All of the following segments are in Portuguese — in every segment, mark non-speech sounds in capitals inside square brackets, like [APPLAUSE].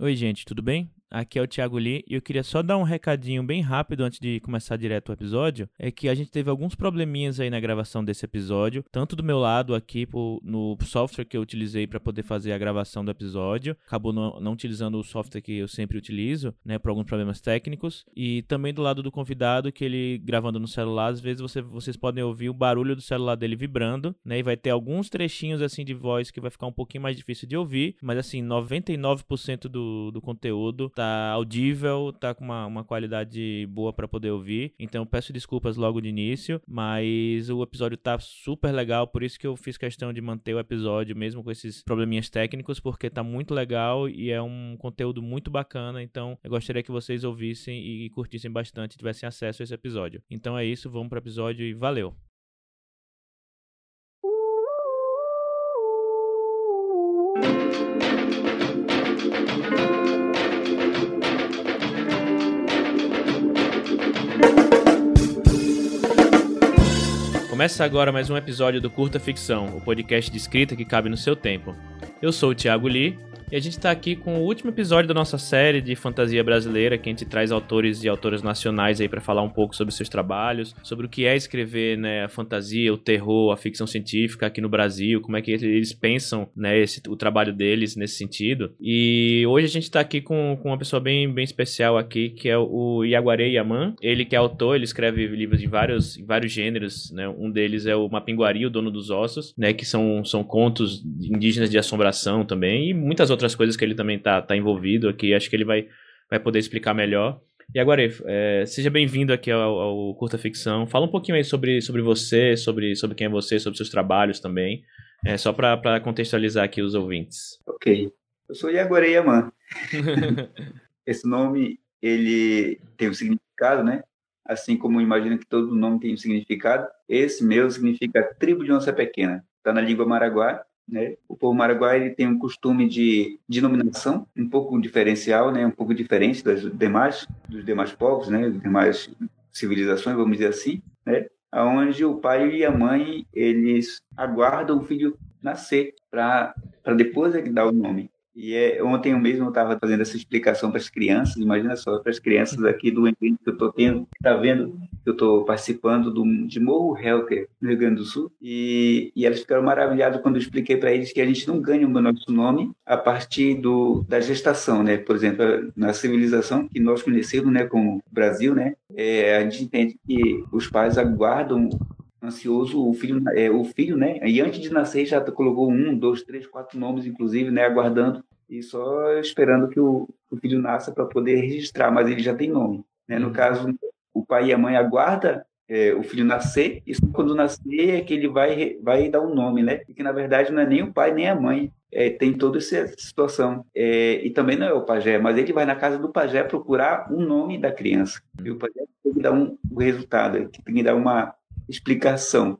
Oi, gente, tudo bem? Aqui é o Thiago Lee e eu queria só dar um recadinho bem rápido antes de começar direto o episódio. É que a gente teve alguns probleminhas aí na gravação desse episódio, tanto do meu lado aqui no software que eu utilizei para poder fazer a gravação do episódio, acabou não, não, utilizando o software que eu sempre utilizo, né, por alguns problemas técnicos, e também do lado do convidado que ele gravando no celular, às vezes você, vocês podem ouvir o barulho do celular dele vibrando, né, e vai ter alguns trechinhos assim de voz que vai ficar um pouquinho mais difícil de ouvir, mas assim, 99% do, do conteúdo tá audível, tá com uma, uma qualidade boa para poder ouvir. Então peço desculpas logo de início, mas o episódio tá super legal, por isso que eu fiz questão de manter o episódio mesmo com esses probleminhas técnicos, porque tá muito legal e é um conteúdo muito bacana. Então eu gostaria que vocês ouvissem e curtissem bastante, tivessem acesso a esse episódio. Então é isso, vamos para o episódio e valeu! Começa agora mais um episódio do Curta Ficção, o podcast de escrita que cabe no seu tempo. Eu sou o Thiago Lee e a gente está aqui com o último episódio da nossa série de fantasia brasileira, que a gente traz autores e autoras nacionais aí para falar um pouco sobre seus trabalhos, sobre o que é escrever né, a fantasia, o terror, a ficção científica aqui no Brasil, como é que eles pensam né, esse, o trabalho deles nesse sentido. E hoje a gente está aqui com, com uma pessoa bem, bem especial aqui, que é o Iaguaré Yaman. Ele que é autor, ele escreve livros de vários, vários gêneros, né? Um deles é o Mapinguari, o Dono dos Ossos, né? Que são, são contos indígenas de assombração também, e muitas outras outras coisas que ele também tá, tá envolvido aqui. Acho que ele vai, vai poder explicar melhor. E agora, é, seja bem-vindo aqui ao, ao, Curta Ficção. Fala um pouquinho aí sobre, sobre você, sobre, sobre quem é você, sobre seus trabalhos também. É, só para contextualizar aqui os ouvintes. Ok. Eu sou Iaguaré Yaman. [LAUGHS] Esse nome, ele tem um significado, né? Assim como imagina que todo nome tem um significado, esse meu significa tribo de onça pequena. Está na língua maraguá né? O povo maraguai tem um costume de denominação um pouco diferencial, né? um pouco diferente das demais, dos demais povos, né? das demais civilizações, vamos dizer assim, né? onde o pai e a mãe eles aguardam o filho nascer para depois é que dá o nome. E é, ontem eu mesmo estava fazendo essa explicação para as crianças, imagina só, para as crianças aqui do evento que eu estou tendo, está vendo que eu estou participando do, de Morro Helker, no Rio Grande do Sul, e, e elas ficaram maravilhadas quando eu expliquei para eles que a gente não ganha o nosso nome a partir do, da gestação, né? Por exemplo, na civilização que nós conhecemos, né, como Brasil, né, é, a gente entende que os pais aguardam ansioso o filho é, o filho né? E antes de nascer já colocou um dois três quatro nomes inclusive né aguardando e só esperando que o, o filho nasça para poder registrar mas ele já tem nome né? No uhum. caso o pai e a mãe aguarda é, o filho nascer e só quando nascer é que ele vai vai dar um nome né? E que na verdade não é nem o pai nem a mãe é, tem toda essa situação é, e também não é o pajé mas ele vai na casa do pajé procurar um nome da criança. E o pajé tem que dar um o resultado tem que dar uma explicação,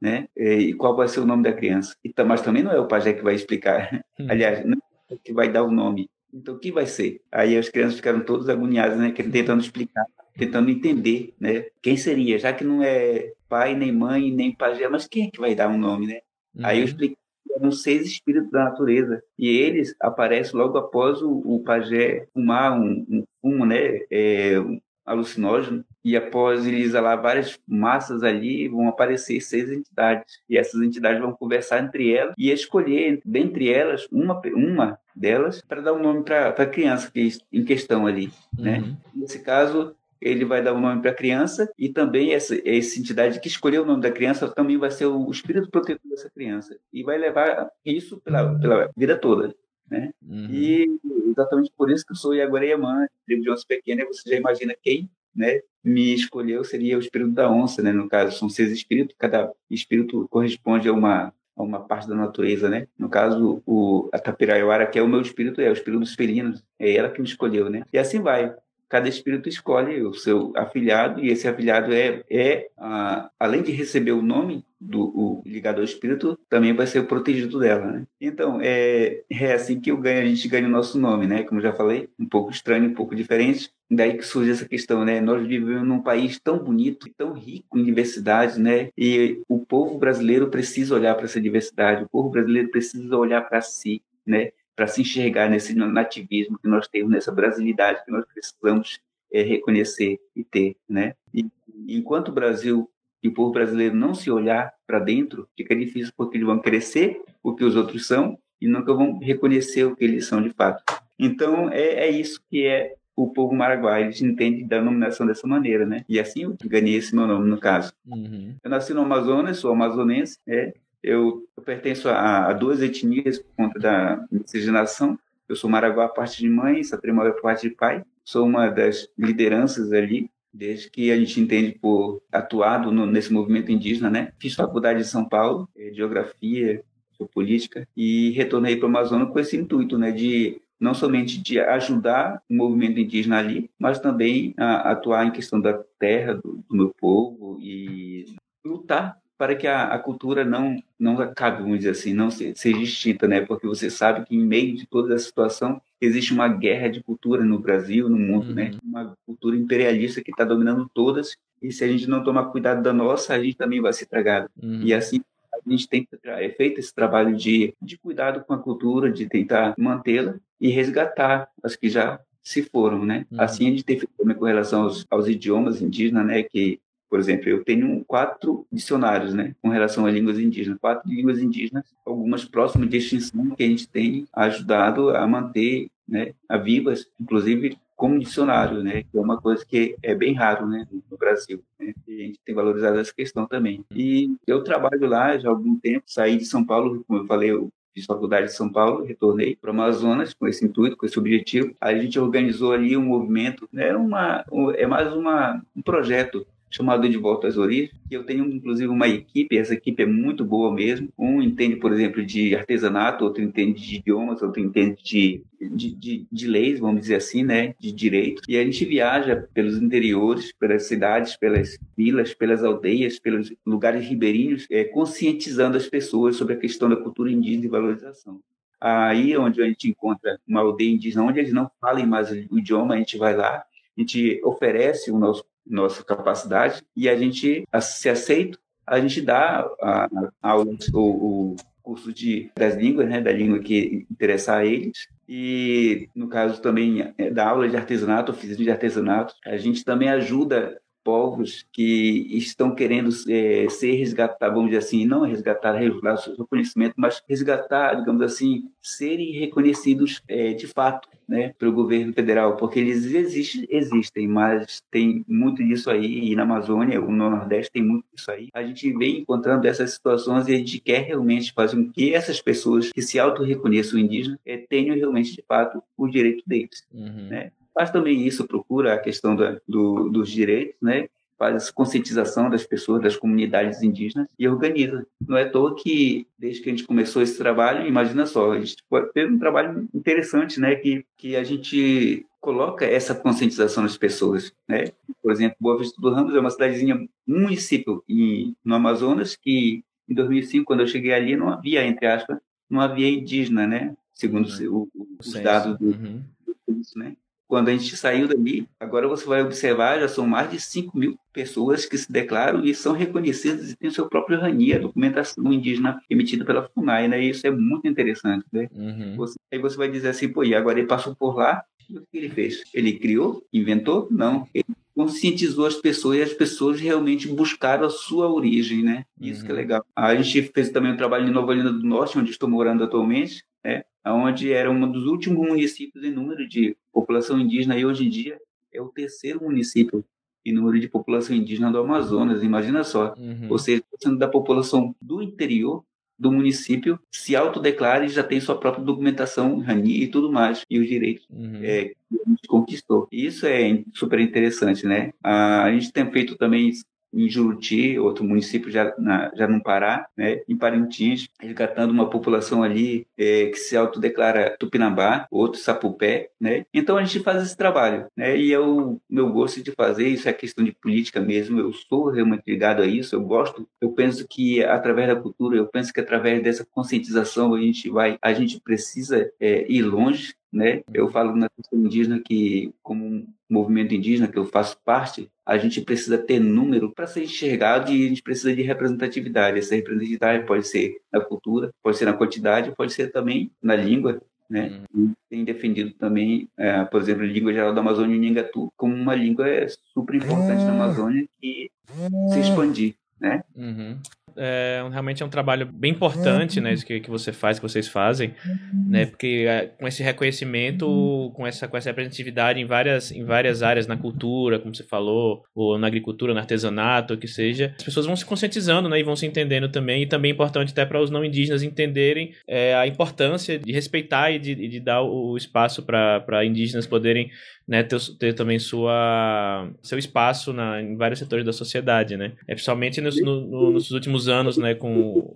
né? E qual vai ser o nome da criança. E, mas também não é o pajé que vai explicar. Hum. [LAUGHS] Aliás, não é que vai dar o nome. Então, o que vai ser? Aí as crianças ficaram todas agoniadas, né? Tentando explicar, tentando entender, né? Quem seria? Já que não é pai, nem mãe, nem pajé, mas quem é que vai dar um nome, né? Uhum. Aí eu uhum. expliquei eram seis espíritos da natureza. E eles aparecem logo após o, o pajé fumar um, um fumo, né? É, um alucinógeno e após ele exalar várias massas ali, vão aparecer seis entidades. E essas entidades vão conversar entre elas e escolher, dentre elas, uma, uma delas para dar um nome para a criança que, em questão ali. Né? Uhum. Nesse caso, ele vai dar o um nome para a criança e também essa, essa entidade que escolheu o nome da criança também vai ser o espírito protetor dessa criança e vai levar isso pela, pela vida toda. Né? Uhum. E exatamente por isso que eu sou Iaguareyamã, tribo de onça pequena, você já imagina quem né, me escolheu seria o espírito da onça, né? No caso, são seis espíritos, cada espírito corresponde a uma a uma parte da natureza, né? No caso, o a Tapiraiuara, que é o meu espírito, é o espírito dos felinos, é ela que me escolheu, né? E assim vai cada espírito escolhe o seu afilhado e esse afilhado é, é a, além de receber o nome do o ligado ao espírito, também vai ser o protegido dela, né? Então, é, é assim que eu ganho, a gente ganha o nosso nome, né? Como já falei, um pouco estranho, um pouco diferente. Daí que surge essa questão, né? Nós vivemos num país tão bonito, tão rico em diversidade, né? E o povo brasileiro precisa olhar para essa diversidade, o povo brasileiro precisa olhar para si, né? Para se enxergar nesse nativismo que nós temos, nessa brasilidade que nós precisamos é, reconhecer e ter, né? E, enquanto o Brasil e o povo brasileiro não se olhar para dentro, fica difícil porque eles vão crescer o que os outros são e nunca vão reconhecer o que eles são de fato. Então, é, é isso que é o povo maraguai, eles entendem da denominação dessa maneira, né? E assim eu ganhei esse meu nome, no caso. Uhum. Eu nasci no Amazonas, sou amazonense, é, eu, eu pertenço a, a, duas etnias por conta da miscigenação. Eu sou maraguá parte de mãe, a parte de pai. Sou uma das lideranças ali, desde que a gente entende por atuado no, nesse movimento indígena, né? Fiz faculdade em São Paulo, é, geografia, geopolítica, e retornei para o Amazonas com esse intuito, né? De não somente de ajudar o movimento indígena ali, mas também a, atuar em questão da terra, do, do meu povo e lutar para que a, a, cultura não não acabe, vamos dizer assim, não se, seja extinta, né? Porque você sabe que em meio de toda essa situação existe uma guerra de cultura no Brasil, no mundo, né? uhum. né? Uma cultura imperialista que está dominando todas e se a gente não tomar cuidado da nossa, a gente também vai ser tragado. Uhum. E assim a gente tem é feito esse trabalho de, de cuidado com a cultura, de tentar mantê-la e resgatar as que já se foram, né? Uhum. Assim a gente tem feito também com relação aos, aos idiomas indígenas, né? Que por exemplo, eu tenho quatro dicionários, né, com relação a línguas indígenas, quatro línguas indígenas, algumas próximas de extinção que a gente tem ajudado a manter, né, a vivas, inclusive como dicionário, né, que é uma coisa que é bem raro, né, no Brasil. Né, a gente tem valorizado essa questão também. E eu trabalho lá já há algum tempo, saí de São Paulo, como eu falei, eu fiz faculdade de São Paulo, retornei para o Amazonas com esse intuito, com esse objetivo. Aí a gente organizou ali um movimento, né, uma, é mais uma, um projeto chamado De Volta às Origens, eu tenho inclusive uma equipe, essa equipe é muito boa mesmo. Um entende, por exemplo, de artesanato, outro entende de idiomas, outro entende de, de, de, de leis, vamos dizer assim, né, de direitos. E a gente viaja pelos interiores, pelas cidades, pelas vilas, pelas aldeias, pelos lugares ribeirinhos, é, conscientizando as pessoas sobre a questão da cultura indígena e valorização. Aí onde a gente encontra uma aldeia indígena, onde eles não falem mais o idioma, a gente vai lá, a gente oferece o nosso nossa capacidade e a gente se aceita, a gente dá a, a o, o curso de, das línguas, né, da língua que interessar a eles. E, no caso também é, da aula de artesanato, oficina de artesanato, a gente também ajuda povos que estão querendo é, ser resgatados, vamos dizer assim, não resgatar, resgatar o seu conhecimento, mas resgatar, digamos assim, serem reconhecidos é, de fato né, pelo governo federal, porque eles existem, existem, mas tem muito disso aí, e na Amazônia, no Nordeste tem muito disso aí. A gente vem encontrando essas situações e a gente quer realmente fazer com que essas pessoas que se auto-reconheçam indígenas é, tenham realmente, de fato, o direito deles, uhum. né? Mas também isso procura a questão da, do, dos direitos, né? faz conscientização das pessoas, das comunidades indígenas e organiza. Não é à toa que, desde que a gente começou esse trabalho, imagina só, a gente teve um trabalho interessante, né, que, que a gente coloca essa conscientização das pessoas, né? Por exemplo, Boa Vista do Ramos é uma cidadezinha, um município em, no Amazonas que, em 2005, quando eu cheguei ali, não havia, entre aspas, não havia indígena, né? Segundo uhum. o, os dados do, uhum. do, né? Quando a gente saiu dali, agora você vai observar, já são mais de 5 mil pessoas que se declaram e são reconhecidas e têm seu próprio RANI, a documentação indígena emitida pela FUNAI, né? E isso é muito interessante, né? Uhum. Você, aí você vai dizer assim, pô, e agora ele passou por lá, o que ele fez? Ele criou? Inventou? Não. Ele conscientizou as pessoas e as pessoas realmente buscaram a sua origem, né? Isso uhum. que é uhum. legal. A gente fez também um trabalho em Nova Olinda do Norte, onde estou morando atualmente, né? onde era um dos últimos municípios em número de população indígena e hoje em dia é o terceiro município em número de população indígena do Amazonas. Imagina só, uhum. ou seja, sendo da população do interior do município se autodeclara e já tem sua própria documentação, RANI e tudo mais, e os direitos uhum. é, que a gente conquistou. Isso é super interessante, né? a gente tem feito também em Juruti, outro município já, na, já no Pará, né, em Parintins, resgatando uma população ali é, que se autodeclara Tupinambá, outro Sapupé, né? Então a gente faz esse trabalho, né? E é o meu gosto de fazer, isso é questão de política mesmo, eu sou realmente ligado a isso, eu gosto, eu penso que através da cultura, eu penso que através dessa conscientização a gente vai, a gente precisa é, ir longe, né? Eu falo na questão indígena que, como um movimento indígena que eu faço parte, a gente precisa ter número para ser enxergado e a gente precisa de representatividade. Essa representatividade pode ser na cultura, pode ser na quantidade, pode ser também na língua, né? Uhum. Tem defendido também, é, por exemplo, a língua geral da Amazônia, o Nhangatu, como uma língua super importante na Amazônia que se expandir, né? Uhum é, realmente é um trabalho bem importante, né, isso que, que você faz, que vocês fazem, né, porque é, com esse reconhecimento, com essa, com essa representatividade em várias, em várias áreas, na cultura, como você falou, ou na agricultura, no artesanato, o que seja, as pessoas vão se conscientizando, né, e vão se entendendo também, e também é importante até para os não indígenas entenderem é, a importância de respeitar e de, de dar o espaço para indígenas poderem né, ter, ter, também sua, seu espaço na, em vários setores da sociedade, né? É, principalmente nos, no, nos últimos anos, né, com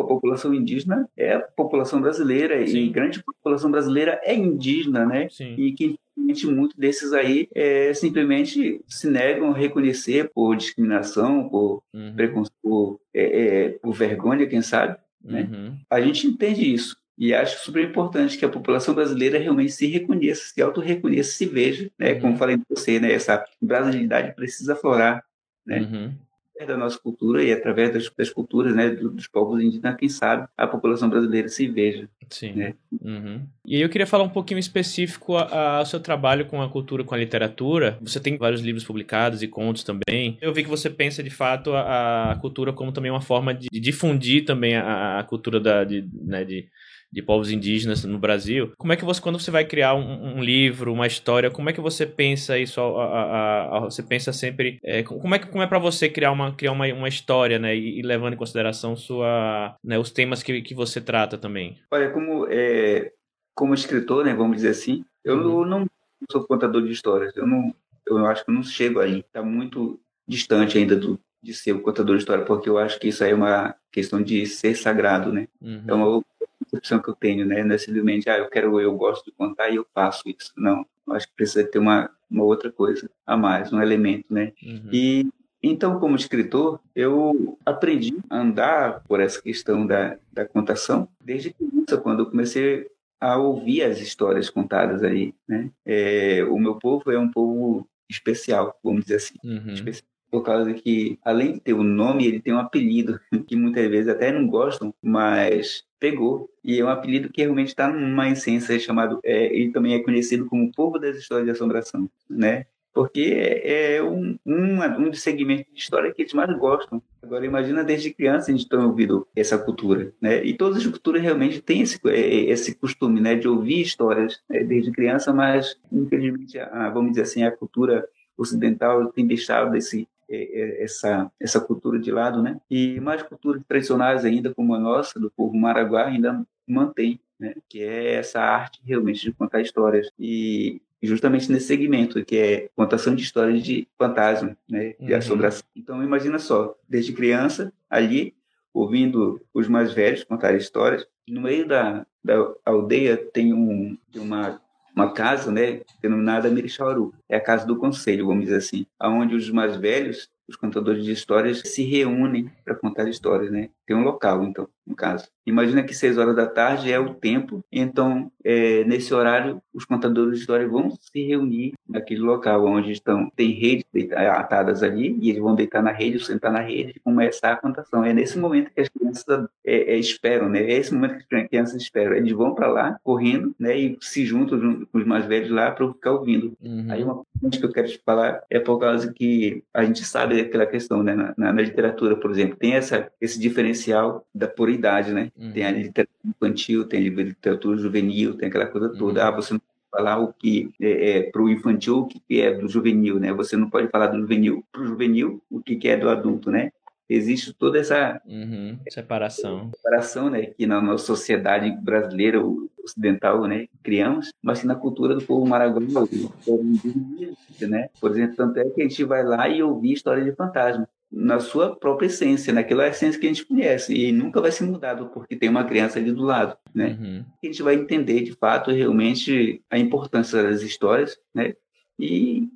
a população indígena é a população brasileira Sim. e grande população brasileira é indígena, né? Sim. E que muito desses aí é, simplesmente se negam a reconhecer por discriminação, por uhum. preconceito, por, é, é, por vergonha, quem sabe. Né? Uhum. A gente entende isso. E acho super importante que a população brasileira realmente se reconheça, se auto-reconheça, se veja, né? Como uhum. falei com você, né? Essa brasilidade precisa aflorar, né? Uhum da nossa cultura e através das, das culturas né, dos, povos indígenas, quem sabe a população brasileira se veja. Sim. Né? Uhum. E aí eu queria falar um pouquinho específico ao seu trabalho com a cultura, com a literatura. Você tem vários livros publicados e contos também. Eu vi que você pensa de fato a, a cultura como também uma forma de, de difundir também a, a cultura da, de, né, de de povos indígenas no Brasil. Como é que você, quando você vai criar um, um livro, uma história, como é que você pensa isso? A, a, a, você pensa sempre, é, como é que como é para você criar uma criar uma, uma história, né, e, e levando em consideração sua, né, os temas que, que você trata também? Olha, como é, como escritor, né, vamos dizer assim, eu uhum. não sou contador de histórias. Eu não, eu acho que eu não chego aí. Está muito distante ainda do, de ser o contador de história, porque eu acho que isso aí é uma questão de ser sagrado, né? Uhum. É uma concepção que eu tenho, né? Não é simplesmente, ah, eu quero, eu gosto de contar e eu faço isso. Não, eu acho que precisa ter uma, uma outra coisa a mais, um elemento, né? Uhum. E então, como escritor, eu aprendi a andar por essa questão da, da contação desde criança, quando eu comecei a ouvir as histórias contadas aí, né? É, o meu povo é um povo especial, vamos dizer assim, uhum. especial por causa que, além de ter o um nome, ele tem um apelido, [LAUGHS] que muitas vezes até não gostam, mas pegou. E é um apelido que realmente está numa essência chamado. É, ele também é conhecido como povo das histórias de assombração, né? Porque é, é um, um, um dos segmentos de história que eles mais gostam. Agora, imagina desde criança a gente ter ouvido essa cultura, né? E todas as culturas realmente têm esse, é, esse costume, né? De ouvir histórias né? desde criança, mas, infelizmente, a, vamos dizer assim, a cultura ocidental tem deixado esse, essa essa cultura de lado, né? E mais culturas tradicionais ainda como a nossa do povo Maraguá ainda mantém, né? Que é essa arte realmente de contar histórias e justamente nesse segmento que é contação de histórias de fantasma, né? De uhum. assombração. Então imagina só, desde criança ali ouvindo os mais velhos contar histórias, no meio da, da aldeia tem um tem uma uma casa, né, denominada Mirixauru. É a casa do conselho, vamos dizer assim, aonde os mais velhos, os contadores de histórias, se reúnem para contar histórias, né? Tem um local, então no caso. Imagina que seis horas da tarde é o tempo, então é, nesse horário os contadores de história vão se reunir naquele local onde estão tem redes atadas ali e eles vão deitar na rede, sentar na rede e começar a contação. É nesse momento que as crianças é, é, esperam, né? É esse momento que as crianças esperam. Eles vão para lá correndo, né? E se juntam junto com os mais velhos lá para ficar ouvindo. Uhum. Aí uma coisa que eu quero te falar é por causa que a gente sabe aquela questão, né? Na, na, na literatura, por exemplo, tem essa esse diferencial da pureza idade, né? Uhum. Tem a literatura infantil, tem a literatura juvenil, tem aquela coisa toda. Uhum. Ah, você não pode falar o que é, é para o infantil, o que é do juvenil, né? Você não pode falar do juvenil para o juvenil, o que é do adulto, né? Existe toda essa uhum. separação, separação, né? Que na nossa sociedade brasileira ocidental, né? Criamos, mas que na cultura do povo maraguá, né? Por exemplo, tanto é que a gente vai lá e ouvir história de fantasma na sua própria essência, naquela essência que a gente conhece e nunca vai ser mudado porque tem uma criança ali do lado, né? Uhum. A gente vai entender de fato realmente a importância das histórias, né? E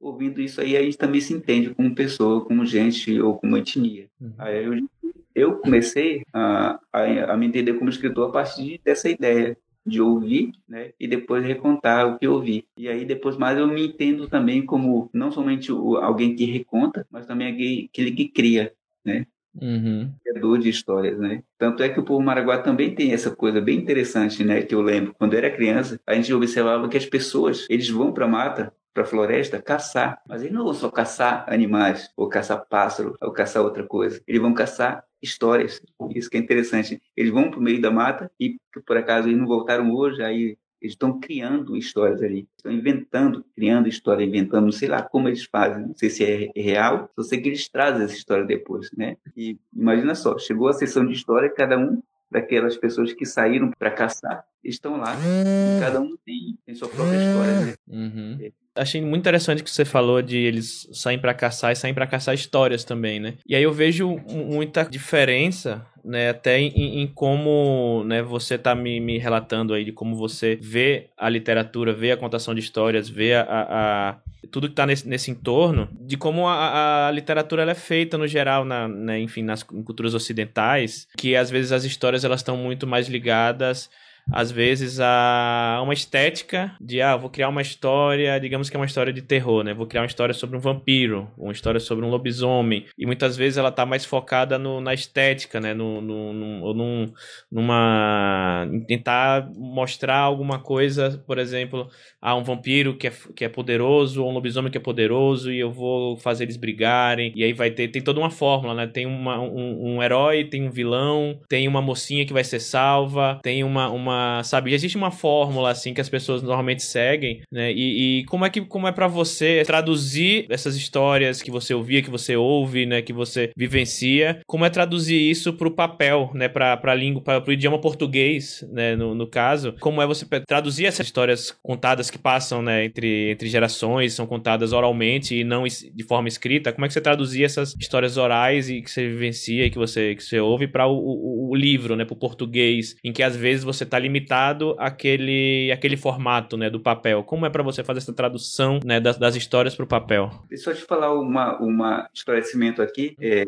ouvindo isso aí a gente também se entende como pessoa, como gente ou como etnia. Uhum. Aí eu, eu comecei a, a, a me entender como escritor a partir dessa ideia de ouvir, né, e depois recontar o que ouvi. E aí depois mais eu me entendo também como não somente o, alguém que reconta, mas também alguém, aquele que cria, né? uhum. criador de histórias, né? Tanto é que o povo maraguá também tem essa coisa bem interessante, né? Que eu lembro, quando eu era criança, a gente observava que as pessoas, eles vão para a mata para a floresta caçar. Mas eles não vão só caçar animais, ou caçar pássaro, ou caçar outra coisa. Eles vão caçar histórias. Isso que é interessante. Eles vão para o meio da mata e, por acaso, eles não voltaram hoje, aí eles estão criando histórias ali, estão inventando, criando história, inventando, não sei lá como eles fazem, não sei se é real, só sei que eles trazem essa história depois, né? E imagina só, chegou a sessão de história, cada um daquelas pessoas que saíram para caçar estão lá, e cada um tem, tem sua própria história, né? Uhum. É achei muito interessante que você falou de eles saem para caçar e saem para caçar histórias também, né? E aí eu vejo muita diferença né, até em, em, como né, você tá me, me, relatando aí de como você vê a literatura, vê a contação de histórias, vê a, a, a tudo que está nesse, nesse entorno, de como a, a literatura é feita no geral, na, né, enfim, nas culturas ocidentais, que às vezes as histórias elas estão muito mais ligadas às vezes, a uma estética de, ah, vou criar uma história, digamos que é uma história de terror, né? Vou criar uma história sobre um vampiro, uma história sobre um lobisomem. E muitas vezes ela tá mais focada no, na estética, né? No, no, no, num, numa... Tentar mostrar alguma coisa, por exemplo, ah, um vampiro que é, que é poderoso, ou um lobisomem que é poderoso, e eu vou fazer eles brigarem. E aí vai ter... Tem toda uma fórmula, né? Tem uma, um, um herói, tem um vilão, tem uma mocinha que vai ser salva, tem uma... uma sabe, existe uma fórmula assim que as pessoas normalmente seguem, né? E, e como é que como é para você traduzir essas histórias que você ouvia, que você ouve, né, que você vivencia, como é traduzir isso pro papel, né, para para língua, para o idioma português, né, no, no caso, como é você traduzir essas histórias contadas que passam, né, entre entre gerações, são contadas oralmente e não de forma escrita, como é que você traduzia essas histórias orais e que você vivencia e que você que você ouve para o, o, o, livro, né, pro português, em que às vezes você tá limitado àquele, àquele formato né, do papel. Como é para você fazer essa tradução né, das, das histórias para o papel? Deixa eu te falar uma, uma esclarecimento aqui. É,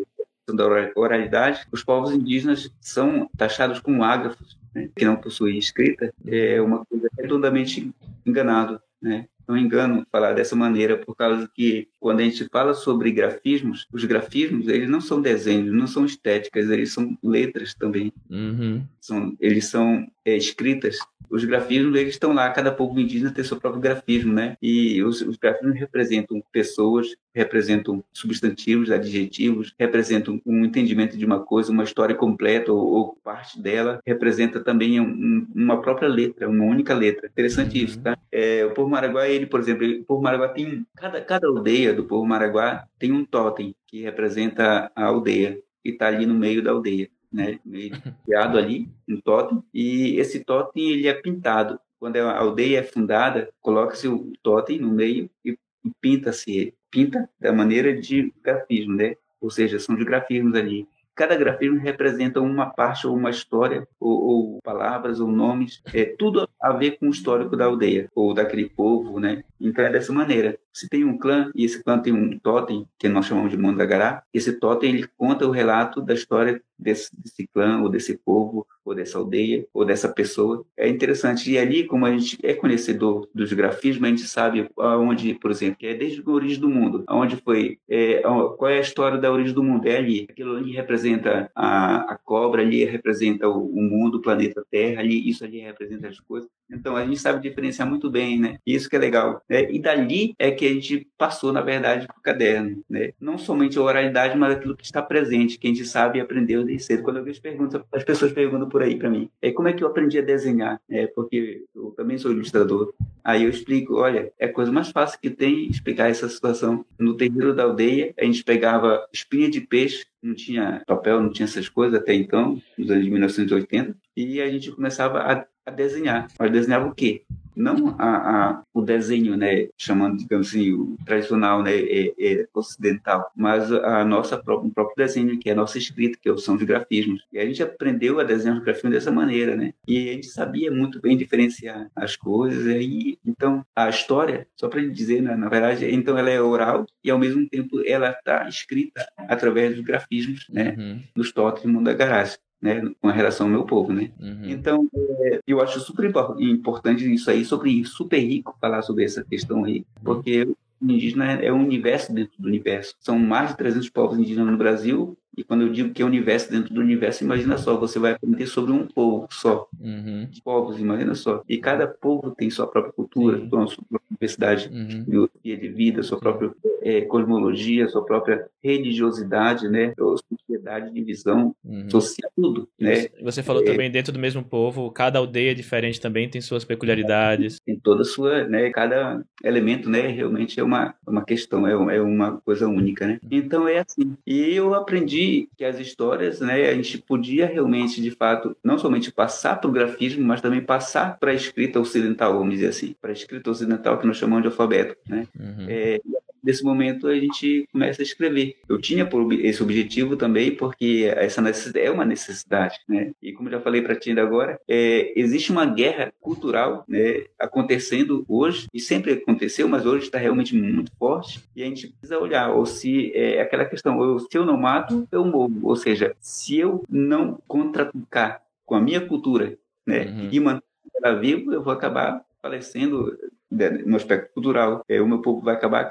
da oralidade, os povos indígenas são taxados como ágrafos, né, que não possuem escrita, é uma coisa redondamente enganado. Né? não engano falar dessa maneira, por causa que quando a gente fala sobre grafismos, os grafismos eles não são desenhos, não são estéticas, eles são letras também. Uhum. São, eles são é, escritas os grafismos eles estão lá, cada povo indígena tem seu próprio grafismo, né? E os, os grafismos representam pessoas, representam substantivos, adjetivos, representam um entendimento de uma coisa, uma história completa ou, ou parte dela, representa também um, uma própria letra, uma única letra. Interessante uhum. isso, tá? É, o povo maraguá, ele, por exemplo, o povo maraguá tem cada cada aldeia do povo maraguá tem um totem que representa a aldeia e está ali no meio da aldeia né, [LAUGHS] criado ali, um totem, e esse totem ele é pintado. Quando a aldeia é fundada, coloca-se o totem no meio e pinta-se ele. Pinta da maneira de grafismo, né? Ou seja, são de grafismos ali. Cada grafismo representa uma parte ou uma história, ou, ou, palavras ou nomes, é tudo a ver com o histórico da aldeia, ou daquele povo, né? Então é dessa maneira. Se tem um clã, e esse clã tem um totem, que nós chamamos de Mandagará, esse totem ele conta o relato da história desse, desse clã, ou desse povo, ou dessa aldeia, ou dessa pessoa. É interessante. E ali, como a gente é conhecedor dos grafismos, a gente sabe aonde, por exemplo, que é desde a origem do mundo, aonde foi, é, qual é a história da origem do mundo, é ali. Aquilo ali representa a, a cobra, ali representa o, o, mundo, o planeta Terra, ali, isso ali representa as coisas. Então, a gente sabe diferenciar muito bem, né? Isso que é legal. Né? E dali é que a gente passou, na verdade, para o caderno, né? Não somente a oralidade, mas aquilo que está presente, que a gente sabe e aprendeu desde cedo. Quando eu vejo perguntas, as pessoas perguntam por aí para mim, é como é que eu aprendi a desenhar? É, porque eu também sou ilustrador. Aí eu explico, olha, é a coisa mais fácil que tem explicar essa situação. No terreiro da aldeia, a gente pegava espinha de peixe, não tinha papel, não tinha essas coisas até então, nos anos de 1980, e a gente começava a, a desenhar. Mas desenhava o quê? não a, a, o desenho, né, chamando, digamos assim, o tradicional, né, é, é ocidental, mas a nossa o próprio desenho, que é a nossa escrita, que são os grafismos. E a gente aprendeu a desenhar os grafismos dessa maneira, né? E a gente sabia muito bem diferenciar as coisas. E então, a história, só para dizer, né, na verdade, então ela é oral e ao mesmo tempo ela está escrita através dos grafismos, né, uhum. nos toques do mundo da garagem né, com relação ao meu povo, né? Uhum. Então, é, eu acho super importante isso aí, sobre super rico falar sobre essa questão aí, uhum. porque o indígena é um universo dentro do universo. São mais de 300 povos indígenas no Brasil E quando eu digo que é universo dentro do universo, imagina só, você vai aprender sobre um povo só, uhum. de povos, imagina só. E cada povo tem sua própria cultura, sua própria universidade uhum. de vida, sua própria é, cosmologia, sua própria religiosidade, né? Sociedade de visão uhum. social, tudo, né? Você falou é, também dentro do mesmo povo, cada aldeia diferente também tem suas peculiaridades. Tem toda a sua, né? Cada elemento, né? Realmente é uma, uma questão, é, é uma coisa única, né? Então é assim. E eu aprendi que as histórias, né? A gente podia realmente, de fato, não somente passar para o grafismo, mas também passar para a escrita ocidental, vamos dizer assim, para a escrita ocidental que nós chamamos de alfabeto, né? Uhum. É, desse momento a gente começa a escrever. Eu tinha por esse objetivo também, porque essa é uma necessidade, né? E como já falei para ti ainda agora, é, existe uma guerra cultural né, acontecendo hoje, e sempre aconteceu, mas hoje está realmente muito forte, e a gente precisa olhar, ou se é aquela questão, ou, se eu não mato, eu morro. Ou seja, se eu não contra-atacar com a minha cultura, né, uhum. e manter ela viva, eu vou acabar falecendo no aspecto cultural. É, o meu povo vai acabar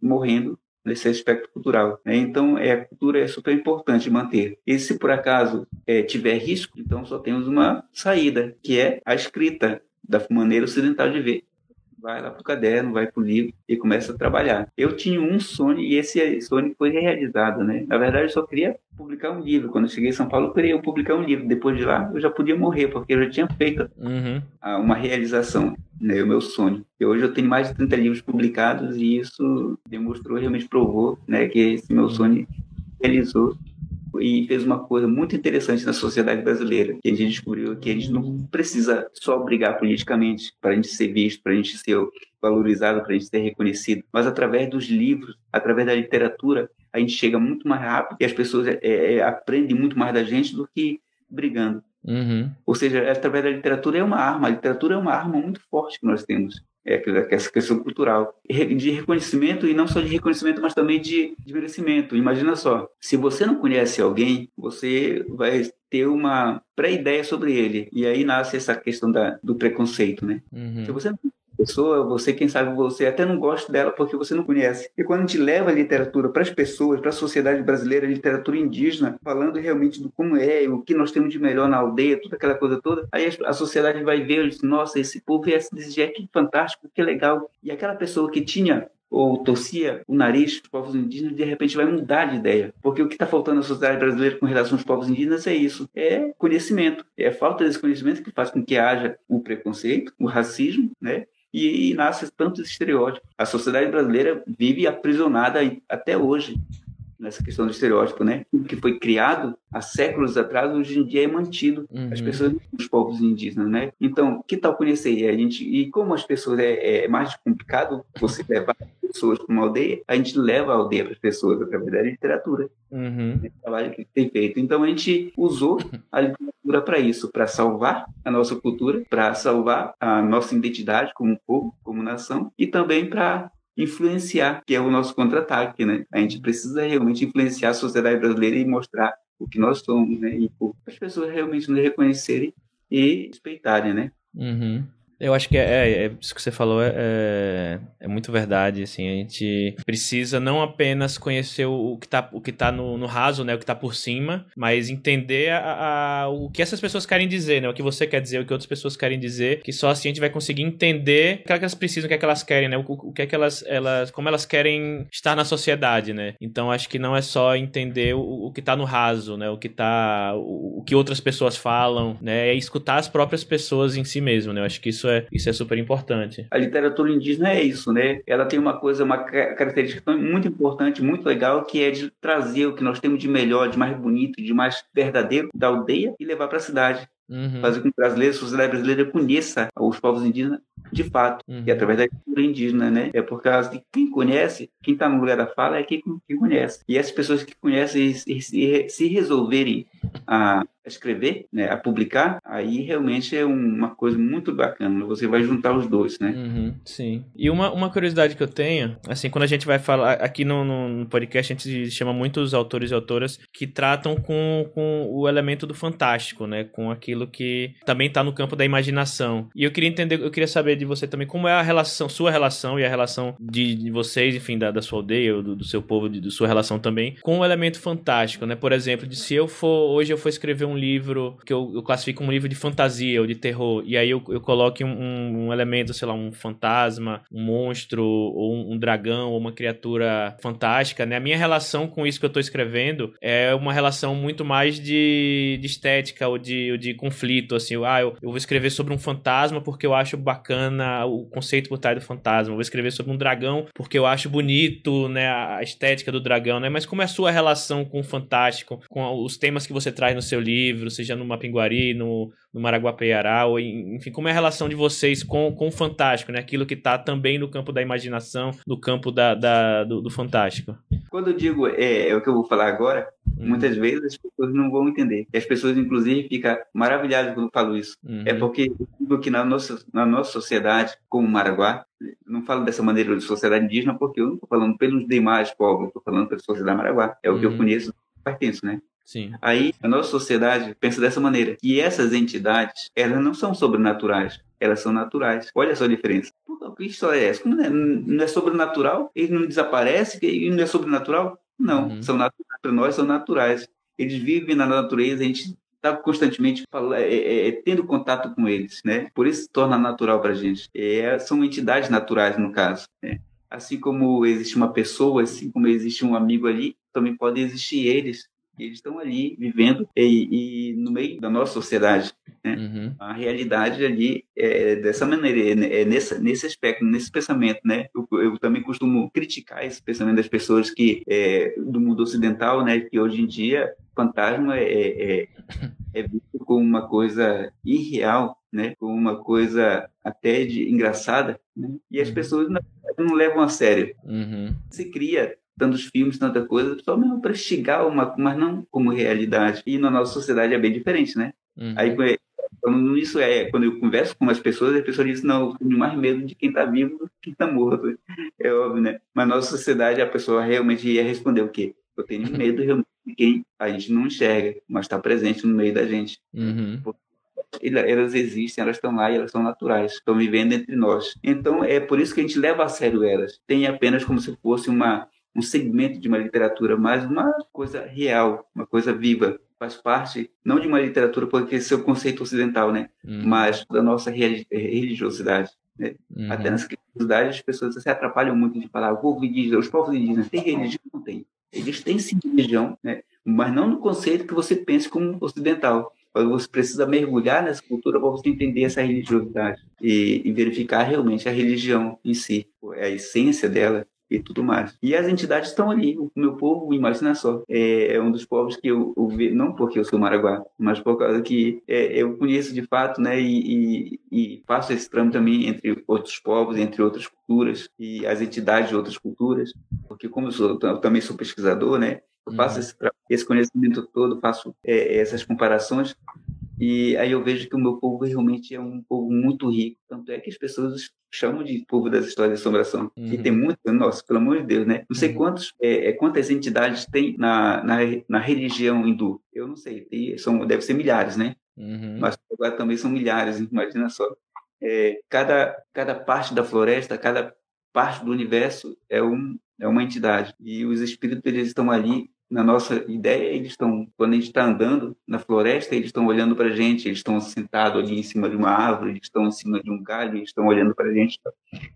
morrendo nesse aspecto cultural. Né? Então, é, a cultura é super importante manter. E se por acaso é, tiver risco, então só temos uma saída, que é a escrita da maneira ocidental de ver vai lá para o caderno, vai para o livro e começa a trabalhar. Eu tinha um sonho e esse sonho foi realizado, né? Na verdade, eu só queria publicar um livro. Quando eu cheguei em São Paulo, eu queria publicar um livro. Depois de lá, eu já podia morrer, porque eu já tinha feito uhum. uma realização, né? O meu sonho. E hoje eu tenho mais de 30 livros publicados e isso demonstrou, realmente provou, né? Que esse meu sonho realizou e fez uma coisa muito interessante na sociedade brasileira, que a gente descobriu que a gente não precisa só brigar politicamente para a gente ser visto, para a gente ser valorizado, para a gente ser reconhecido, mas através dos livros, através da literatura, a gente chega muito mais rápido e as pessoas é, é, aprendem muito mais da gente do que brigando. Uhum. Ou seja, através da literatura é uma arma. A literatura é uma arma muito forte que nós temos é, essa questão cultural, de reconhecimento, e não só de reconhecimento, mas também de, de merecimento. Imagina só, se você não conhece alguém, você vai ter uma pré-ideia sobre ele, e aí nasce essa questão da, do preconceito, né? Uhum. Se você não pessoa, você, quem sabe, você até não gosta dela porque você não conhece. E quando a gente leva a literatura para as pessoas, para a sociedade brasileira, a literatura indígena, falando realmente do como é, o que nós temos de melhor na aldeia, toda aquela coisa toda, aí a sociedade vai ver nossa, esse povo é desse jeito, que fantástico, que legal. E aquela pessoa que tinha ou torcia o nariz dos povos indígenas, de repente vai mudar de ideia. Porque o que está faltando na sociedade brasileira com relação aos povos indígenas é isso: é conhecimento. É a falta desse conhecimento que faz com que haja o preconceito, o racismo, né? E, e nasce tantos estereótipos. A sociedade brasileira vive aprisionada até hoje nessa questão do estereótipo, né? Que foi criado há séculos atrás, hoje em dia é mantido. Uhum. As pessoas, os povos indígenas, né? Então, que tal conhecer? A gente, e como as pessoas é, é mais complicado você levar pessoas para uma aldeia, a gente leva a aldeia para as pessoas através da literatura. Uhum. É o trabalho que tem feito. Então, a gente usou a literatura para isso, para salvar a nossa cultura, para salvar a nossa identidade como povo, como nação, e também para influenciar, que é o nosso contra-ataque, né? A gente precisa realmente influenciar a sociedade brasileira e mostrar o que nós somos, né? E as pessoas realmente nos reconhecerem e respeitarem, né? Uhum. Eu acho que é, é, é, isso que você falou é, é, é, muito verdade, assim, a gente precisa não apenas conhecer o, que está o que tá no, no, raso, né, o que está por cima, mas entender a, a, o que essas pessoas querem dizer, né, o que você quer dizer, o que outras pessoas querem dizer, que só assim a gente vai conseguir entender o que, é que elas precisam, o que é que elas querem, né, o, o que é que elas, elas, como elas querem estar na sociedade, né, então acho que não é só entender o, o que está no raso, né, o que tá, o, o que outras pessoas falam, né, é escutar as próprias pessoas em si mesmo, né, eu acho que isso isso é, isso é super importante. A literatura indígena é isso, né? Ela tem uma coisa, uma característica muito importante, muito legal, que é de trazer o que nós temos de melhor, de mais bonito, de mais verdadeiro da aldeia e levar para a cidade. Uhum. Fazer com que a sociedade brasileira conheça os povos indígenas de fato, uhum. e através da cultura indígena, né? É por causa de quem conhece, quem está no lugar da fala é quem, quem conhece. E essas pessoas que conhecem se, se resolverem a escrever, né, a publicar, aí realmente é uma coisa muito bacana. Você vai juntar os dois, né? Uhum, sim. E uma, uma curiosidade que eu tenho, assim, quando a gente vai falar aqui no, no podcast, a gente chama muitos autores e autoras que tratam com, com o elemento do fantástico, né? Com aquilo que também está no campo da imaginação. E eu queria entender, eu queria saber de você também como é a relação, sua relação e a relação de, de vocês, enfim, da, da sua aldeia, do, do seu povo, de, de sua relação também, com o elemento fantástico, né? Por exemplo, de se eu for, hoje eu for escrever um livro que eu, eu classifico como um livro de fantasia ou de terror, e aí eu, eu coloque um, um, elemento, sei lá, um fantasma, um monstro, ou um, um, dragão, ou uma criatura fantástica, né? A minha relação com isso que eu tô escrevendo é uma relação muito mais de, de estética ou de, ou de conflito, assim, ah, eu, eu vou escrever sobre um fantasma porque eu acho bacana o conceito por trás do fantasma, eu vou escrever sobre um dragão porque eu acho bonito, né, a estética do dragão, né? Mas como é a sua relação com o fantástico, com os temas que você traz no seu livro, seja no Mapinguari, no, no ou enfim, como é a relação de vocês com, com o fantástico, né? Aquilo que está também no campo da imaginação, no campo da, da do, do, fantástico. Quando eu digo, é, é, o que eu vou falar agora, hum. muitas vezes as pessoas não vão entender. E as pessoas, inclusive, ficam maravilhadas quando eu falo isso. Uhum. É porque digo que na nossa, na nossa sociedade, como Maraguá, não falo dessa maneira de sociedade indígena porque eu não estou falando pelos demais povos, estou falando pela sociedade Maraguá. É o uhum. que eu uhum. conheço, pertenço, né? Sim. Aí a nossa sociedade pensa dessa maneira, que essas entidades, elas não são sobrenaturais, elas são naturais. Olha só a diferença. que história é essa? Como não é, não é sobrenatural? Ele não desaparece? Ele não é sobrenatural? Não, uhum. são naturais. Para nós são naturais. Eles vivem na natureza, a gente está constantemente é, é, é, tendo contato com eles, né? Por isso se torna natural para a gente. É, são entidades naturais, no caso. Né? Assim como existe uma pessoa, assim como existe um amigo ali, também podem existir eles eles estão ali vivendo e, e, no meio da nossa sociedade. Né? Uhum. A realidade ali é dessa maneira, é, é nessa, nesse aspecto, nesse pensamento. Né? Eu, eu, também costumo criticar esse pensamento das pessoas que é, do mundo ocidental, né? que hoje em dia fantasma é, é, é visto como uma coisa irreal, né? como uma coisa até de engraçada, né? e as uhum. pessoas não, não levam a sério. Uhum. Se cria tantos filmes, tanta coisa, só mesmo para instigar uma, mas não como realidade. E na nossa sociedade é bem diferente, né? Uhum. Aí quando isso é, quando eu converso com as pessoas, as pessoas dizem, não, eu tenho mais medo de quem está vivo do que quem está morto. [LAUGHS] É óbvio, né? Mas na nossa sociedade a pessoa realmente ia responder o quê? Eu tenho [LAUGHS] medo realmente de quem a gente não enxerga, mas está presente no meio da gente. Uhum elas existem, elas estão lá e elas são naturais, estão vivendo entre nós. Então é por isso que a gente leva a sério elas. Tem apenas como se fosse uma um segmento de uma literatura, mas uma coisa real, uma coisa viva. Faz parte, não de uma literatura, porque esse é o conceito ocidental, né? Uhum. Mas da nossa religiosidade. Né? Uhum. Até nas religiosidades, as pessoas se atrapalham muito de falar, o povo indígena, os povos indígenas têm religião? Não tem. Eles têm sim religião, né? mas não no conceito que você pense como ocidental. Você precisa mergulhar nessa cultura para você entender essa religiosidade e, e verificar realmente a religião em si, a essência dela e tudo mais. E as entidades estão ali. O meu povo, imagina só, é, é um dos povos que eu, eu vejo, não porque eu sou Maraguá, mas por causa que é, eu conheço de fato, né, e, e, e faço esse trâmite também entre outros povos, entre outras culturas e as entidades de outras culturas, porque como eu, sou, eu também sou pesquisador, né, eu faço uhum. esse, esse, conhecimento todo, faço é, essas comparações e aí eu vejo que o meu povo realmente é um povo muito rico. Tanto é que as pessoas chamam de povo das histórias de assombração. Uhum. E tem muito, nossa, pelo amor de Deus, né? Não sei uhum. quantos, é, é, quantas entidades tem na, na, na, religião hindu. Eu não sei, tem, são, deve ser milhares, né? Uhum. Mas agora também são milhares, [LAUGHS] imagina só. É, cada, cada parte da floresta, cada parte do universo é, um, é uma entidade. E os espíritos eles estão ali na nossa ideia, eles estão, quando a gente está andando na floresta, eles estão olhando para a gente, eles estão sentados ali em cima de uma árvore, eles estão em cima de um galho, eles estão olhando para a gente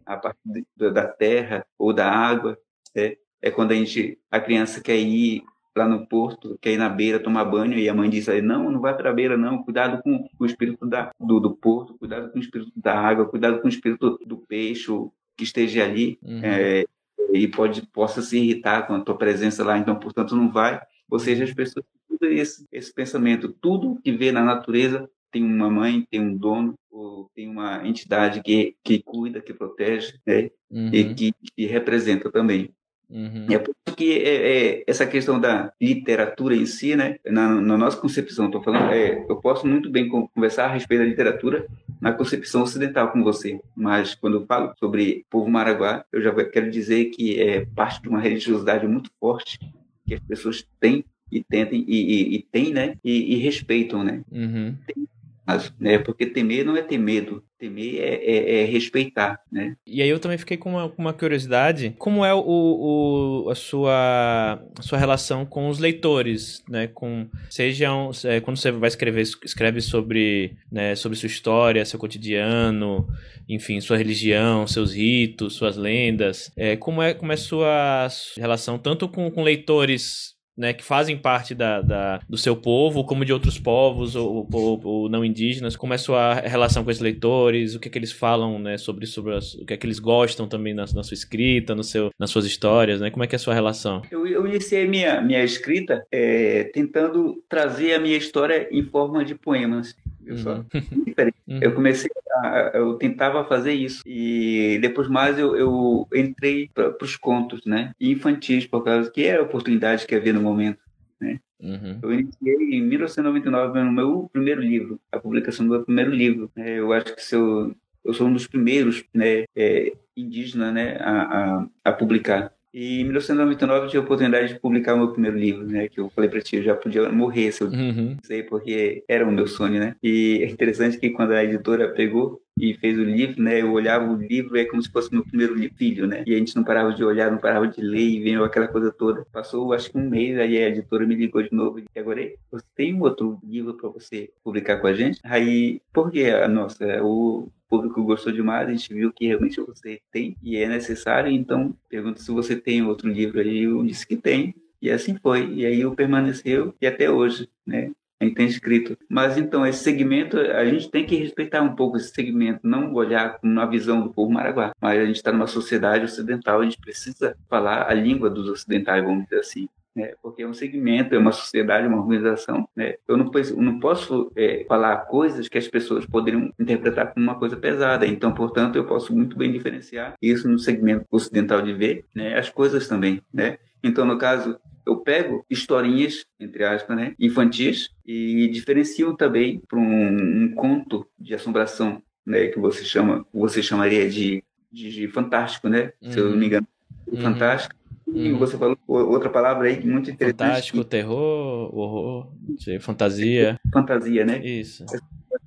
a partir da terra ou da água. É, é quando a gente, a criança quer ir lá no porto, quer ir na beira tomar banho e a mãe diz aí, não, não vai para a beira não, cuidado com, com o espírito da, do, do porto, cuidado com o espírito da água, cuidado com o espírito do peixe que esteja ali. Uhum. É, e pode possa se irritar com a tua presença lá, então, portanto, não vai. Ou seja, as pessoas têm esse, esse pensamento, tudo que vê na natureza tem uma mãe, tem um dono, ou tem uma entidade que, que cuida, que protege, né? Uhum. e que, que, representa também. Uhum. É por isso que é, é, essa questão da literatura em si, né, na, na nossa concepção, estou falando, é, eu posso muito bem conversar a respeito da literatura na concepção ocidental com você, mas quando eu falo sobre povo maraguá, eu já quero dizer que é parte de uma religiosidade muito forte que as pessoas têm e tentem e, e, e têm, né, e, e respeitam, né. Uhum. Tem né? Porque temer não é ter medo, temer é, é, é, respeitar, né? E aí eu também fiquei com uma, uma curiosidade, como é o, o, a, sua, a sua relação com os leitores, né? Com, sejam, é, quando você vai escrever, escreve sobre, né, sobre sua história, seu cotidiano, enfim, sua religião, seus ritos, suas lendas, é, como, é, como é a sua relação tanto com, com leitores né, que fazem parte da, da, do seu povo, como de outros povos ou, ou, ou, não indígenas, como é a sua relação com os leitores, o que é que eles falam né, sobre, sobre as, o que é que eles gostam também na, na, sua escrita, no seu, nas suas histórias, né? Como é que é a sua relação? Eu, eu iniciei minha, minha escrita é, tentando trazer a minha história em forma de poemas. Eu, uhum. [LAUGHS] uhum. eu comecei eu tentava fazer isso e depois mais eu, eu entrei para os contos, né, infantis por causa que era a oportunidade que havia no momento, né. Uhum. Eu iniciei em 1999 no meu primeiro livro, a publicação do meu primeiro livro. É, eu acho que eu, eu sou um dos primeiros, né, é, indígena, né, a, a, a publicar. E em 1999 eu tive a oportunidade de publicar o meu primeiro livro, né? Que eu falei pra ti, eu já podia morrer se eu uhum. sei, porque era o meu sonho, né? E é interessante que quando a editora pegou e fez o livro, né? Eu olhava o livro é como se fosse meu primeiro filho, né? E a gente não parava de olhar, não parava de ler e veio aquela coisa toda. Passou, acho que um mês, aí a editora me ligou de novo e agora você tem um outro livro para você publicar com a gente? Aí, por que? Nossa, o público gostou demais, a gente viu que realmente você tem e é necessário, então pergunta se você tem outro livro aí, eu disse que tem, e assim foi, e aí eu permaneceu e até hoje, né? A gente tem escrito. Mas então, esse segmento, a gente tem que respeitar um pouco esse segmento, não olhar na visão do povo maraguá. Mas a gente está numa sociedade ocidental, a gente precisa falar a língua dos ocidentais, vamos dizer assim né? porque é um segmento, é uma sociedade, uma organização. Né? Eu não, não posso é, falar coisas que as pessoas poderiam interpretar como uma coisa pesada. Então, portanto, eu posso muito bem diferenciar isso no segmento ocidental de ver né? as coisas também. Né? Então, no caso, eu pego historinhas, entre aspas, né, infantis e diferencio também para um, um, conto de assombração, né, que você chama, você chamaria de, de, de fantástico, né, uhum. se eu não me engano, uhum. fantástico. E uhum. você falou outra palavra aí muito interessante. Fantástico, terror, horror, fantasia. Fantasia, né? Isso.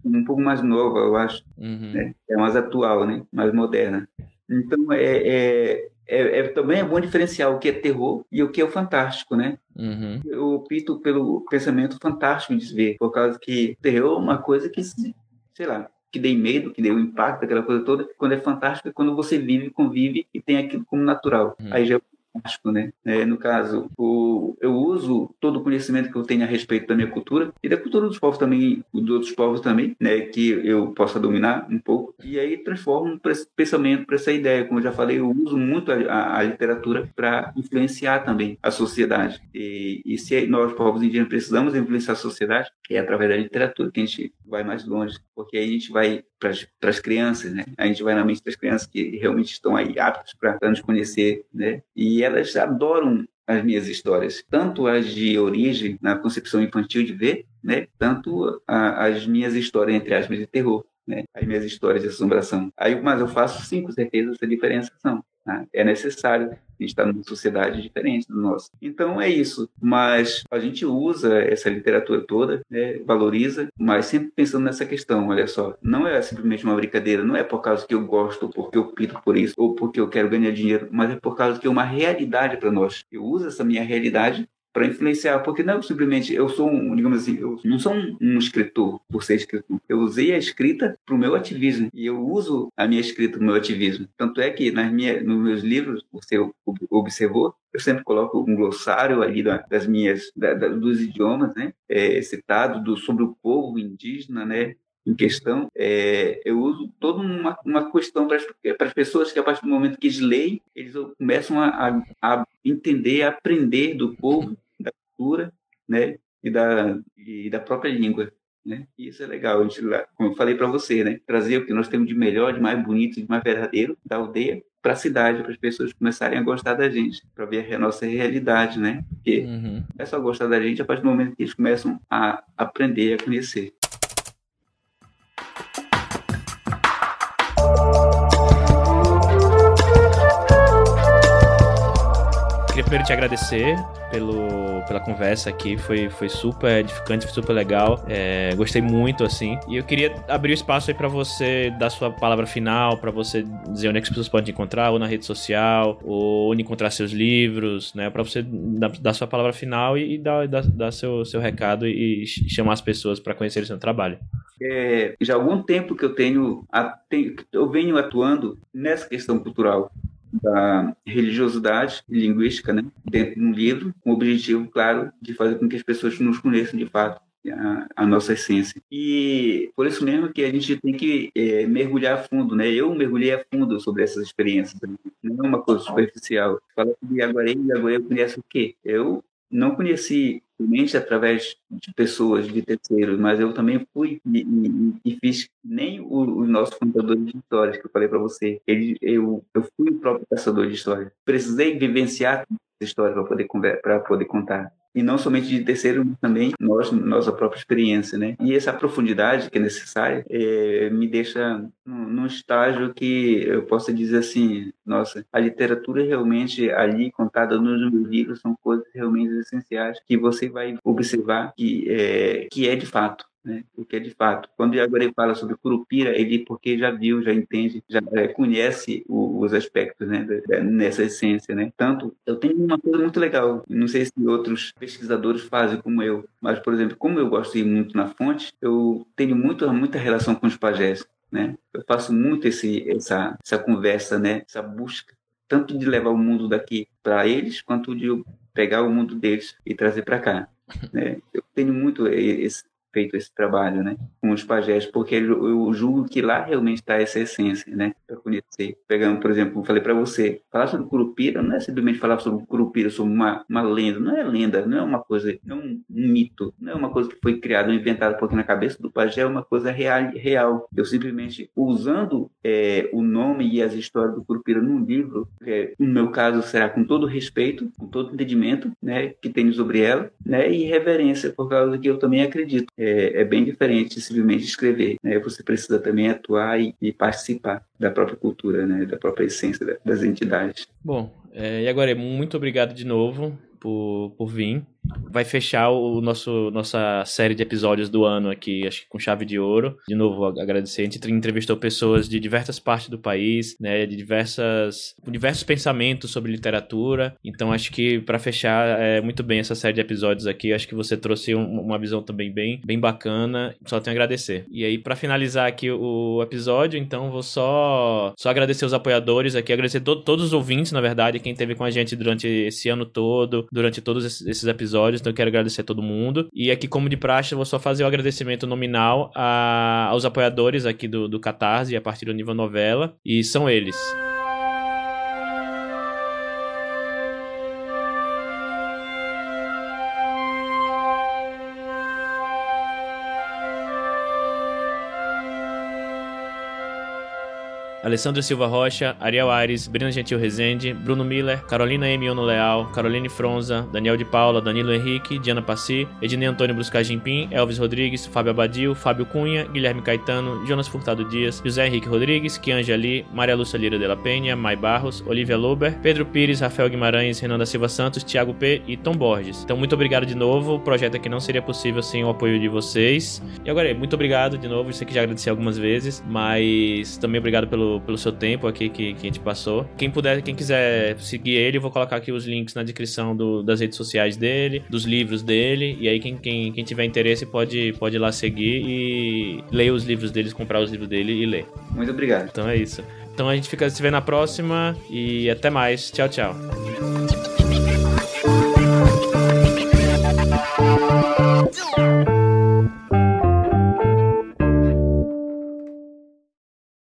Um pouco mais nova, eu acho. Uhum. Né? É mais atual, né? Mais moderna. Então, é, é, é, é, também é bom diferenciar o que é terror e o que é o fantástico, né? Uhum. Eu opto pelo pensamento fantástico de se ver, por causa que terror é uma coisa que, sei lá, que dê medo, que dê um impacto, aquela coisa toda. Quando é fantástico é quando você vive, convive e tem aquilo como natural. Uhum. Aí já é fantástico, né? É, no caso, o, eu uso todo o conhecimento que eu tenho a respeito da minha cultura e da cultura dos povos também, dos outros povos também, né? Que eu possa dominar um pouco e aí transformo para esse pensamento, para essa ideia. Como eu já falei, eu uso muito a, a, a literatura para influenciar também a sociedade. E, e se nós, povos indígenas, precisamos influenciar a sociedade, é através da literatura que a gente vai mais longe, porque aí a gente vai para as crianças, né? A gente vai na mente das crianças que realmente estão aí aptas para nos conhecer, né? E elas adoram as minhas histórias, tanto as de origem, na concepção infantil de ver, né? Tanto a, as minhas histórias, entre aspas, de terror, né? As minhas histórias de assombração. Aí, mas eu faço sim, com certeza, essa diferenciação. Né? É necessário. A gente está numa sociedade diferente do nosso. Então é isso. Mas a gente usa essa literatura toda, né? valoriza, mas sempre pensando nessa questão. Olha só, não é simplesmente uma brincadeira. Não é por causa que eu gosto, porque eu pito por isso, ou porque eu quero ganhar dinheiro, mas é por causa que é uma realidade para nós. Eu uso essa minha realidade para influenciar, porque não é simplesmente eu sou um, digamos assim, eu não sou um, um escritor por ser escritor. Eu usei a escrita para o meu ativismo e eu uso a minha escrita para o meu ativismo. Tanto é que nas minhas, nos meus livros, você observou, eu sempre coloco um glossário ali das minhas, da, dos idiomas, né, é, citado do, sobre o povo indígena, né, em questão, é, eu uso toda uma, uma questão para as pessoas que, a partir do momento que eles leem, eles começam a, a, a entender, a aprender do povo né, e da, e da própria língua. Né? E isso é legal, a gente, como eu falei para você, né? trazer o que nós temos de melhor, de mais bonito, de mais verdadeiro da aldeia para a cidade, para as pessoas começarem a gostar da gente, para ver a nossa realidade, né? Porque uhum. é só gostar da gente a partir do momento que eles começam a aprender, a conhecer. Queria primeiro te agradecer pelo, pela conversa aqui, foi, foi super edificante, foi super legal, é, gostei muito, assim, e eu queria abrir o espaço aí para você dar sua palavra final, para você dizer onde é que as pessoas podem te encontrar, ou na rede social, ou onde encontrar seus livros, né, para você dar, dar, sua palavra final e, e dar, dar, dar, seu, seu recado e, e chamar as pessoas para conhecer o seu trabalho. É, já há algum tempo que eu tenho, eu venho atuando nessa questão cultural, da religiosidade linguística né, dentro de um livro, com o objetivo, claro, de fazer com que as pessoas nos conheçam de fato. A, a, nossa essência. E por isso mesmo que a gente tem que é, mergulhar a fundo, né? Eu mergulhei a fundo sobre essas experiências, não é uma coisa superficial. Fala de Aguarei, Aguarei eu conheço o quê? Eu não conheci somente através de pessoas, de terceiros, mas eu também fui e, e, e fiz nem o, o, nosso contador de histórias que eu falei para você. Ele, eu, eu fui o próprio caçador de histórias. Precisei vivenciar essa história para poder para poder contar e não somente de terceiro, mas também nós, nossa própria experiência, né? E essa profundidade que é necessária é, me deixa num, estágio que eu possa dizer assim, nossa, a literatura realmente ali contada nos meus livros são coisas realmente essenciais que você vai observar que é, que é de fato né? o que é de fato. Quando o Iaguaré fala sobre Curupira, ele porque já viu, já entende, já é, conhece o, os aspectos né, nessa essência. Né? Tanto, eu tenho uma coisa muito legal, não sei se outros pesquisadores fazem como eu, mas, por exemplo, como eu gosto de ir muito na fonte, eu tenho muito, muita relação com os pajés. Né? Eu faço muito esse, essa, essa conversa, né? essa busca, tanto de levar o mundo daqui para eles, quanto de pegar o mundo deles e trazer para cá. Né? Eu tenho muito esse, feito esse trabalho, né, com os pajés, porque eu julgo que lá realmente está essa essência, né, para conhecer. Pegando, por exemplo, falei para você, falar sobre Curupira não é simplesmente falar sobre Curupira, sobre uma, uma lenda, não é lenda, não é uma coisa, não é um, um mito, não é uma coisa que foi criada ou inventada porque na cabeça do pajé é uma coisa real. real. Eu simplesmente, usando é, o nome e as histórias do Curupira num livro, é, no meu caso será com todo respeito, com todo entendimento, né, que tenho sobre ela, né, e reverência, por causa que eu também acredito é bem diferente de simplesmente escrever. Né? Você precisa também atuar e, e, participar da própria cultura, né? da própria essência das entidades. Bom, é, e agora, muito obrigado de novo por, por vir vai fechar o nosso nossa série de episódios do ano aqui, acho que com chave de ouro. De novo, agradecer. A gente entrevistou pessoas de diversas partes do país, né, de diversas diversos pensamentos sobre literatura. Então, acho que para fechar é, muito bem essa série de episódios aqui, acho que você trouxe um, uma visão também bem bem bacana. Só tenho a agradecer. E aí, para finalizar aqui o episódio, então vou só só agradecer os apoiadores aqui, agradecer to todos os ouvintes, na verdade, quem esteve com a gente durante esse ano todo, durante todos esses episódios episódios, então eu quero agradecer a todo mundo. E aqui, como de praxe, eu vou só fazer o agradecimento nominal a, aos apoiadores aqui do, do Catarse, a partir do nível novela, e são eles. Alessandra Silva Rocha, Ariel Aires, Brina Gentil Rezende, Bruno Miller, Carolina M. Ono Leal, Caroline Fronza, Daniel de Paula, Danilo Henrique, Diana Passi, Ednei Antônio Bruscajimpim, Elvis Rodrigues, Fábio Abadil, Fábio Cunha, Guilherme Caetano, Jonas Furtado Dias, José Henrique Rodrigues, Kianja Ali, Maria Lúcia Lira de la Penha, Mai Barros, Olivia Lober, Pedro Pires, Rafael Guimarães, Renan da Silva Santos, Thiago P. e Tom Borges. Então, muito obrigado de novo. O projeto aqui não seria possível sem o apoio de vocês. E agora, muito obrigado de novo. Isso aqui já agradeci algumas vezes, mas também obrigado pelo pelo, seu tempo aqui que, que a gente passou. Quem puder, quem quiser seguir ele, eu vou colocar aqui os links na descrição do, das redes sociais dele, dos livros dele. E aí, quem, quem, quem tiver interesse pode, pode ir lá seguir e ler os livros deles, comprar os livros dele e ler. Muito obrigado. Então é isso. Então a gente fica se vê na próxima e até mais. Tchau, tchau.